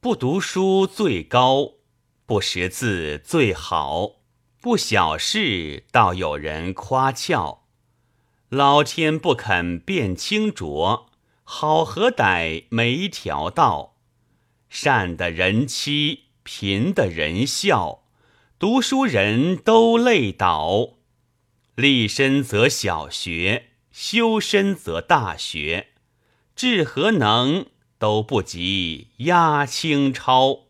不读书最高，不识字最好，不小事倒有人夸俏。老天不肯变清浊，好何歹没条道。善的人欺，贫的人笑，读书人都累倒。立身则小学，修身则大学，治和能都不及压青超。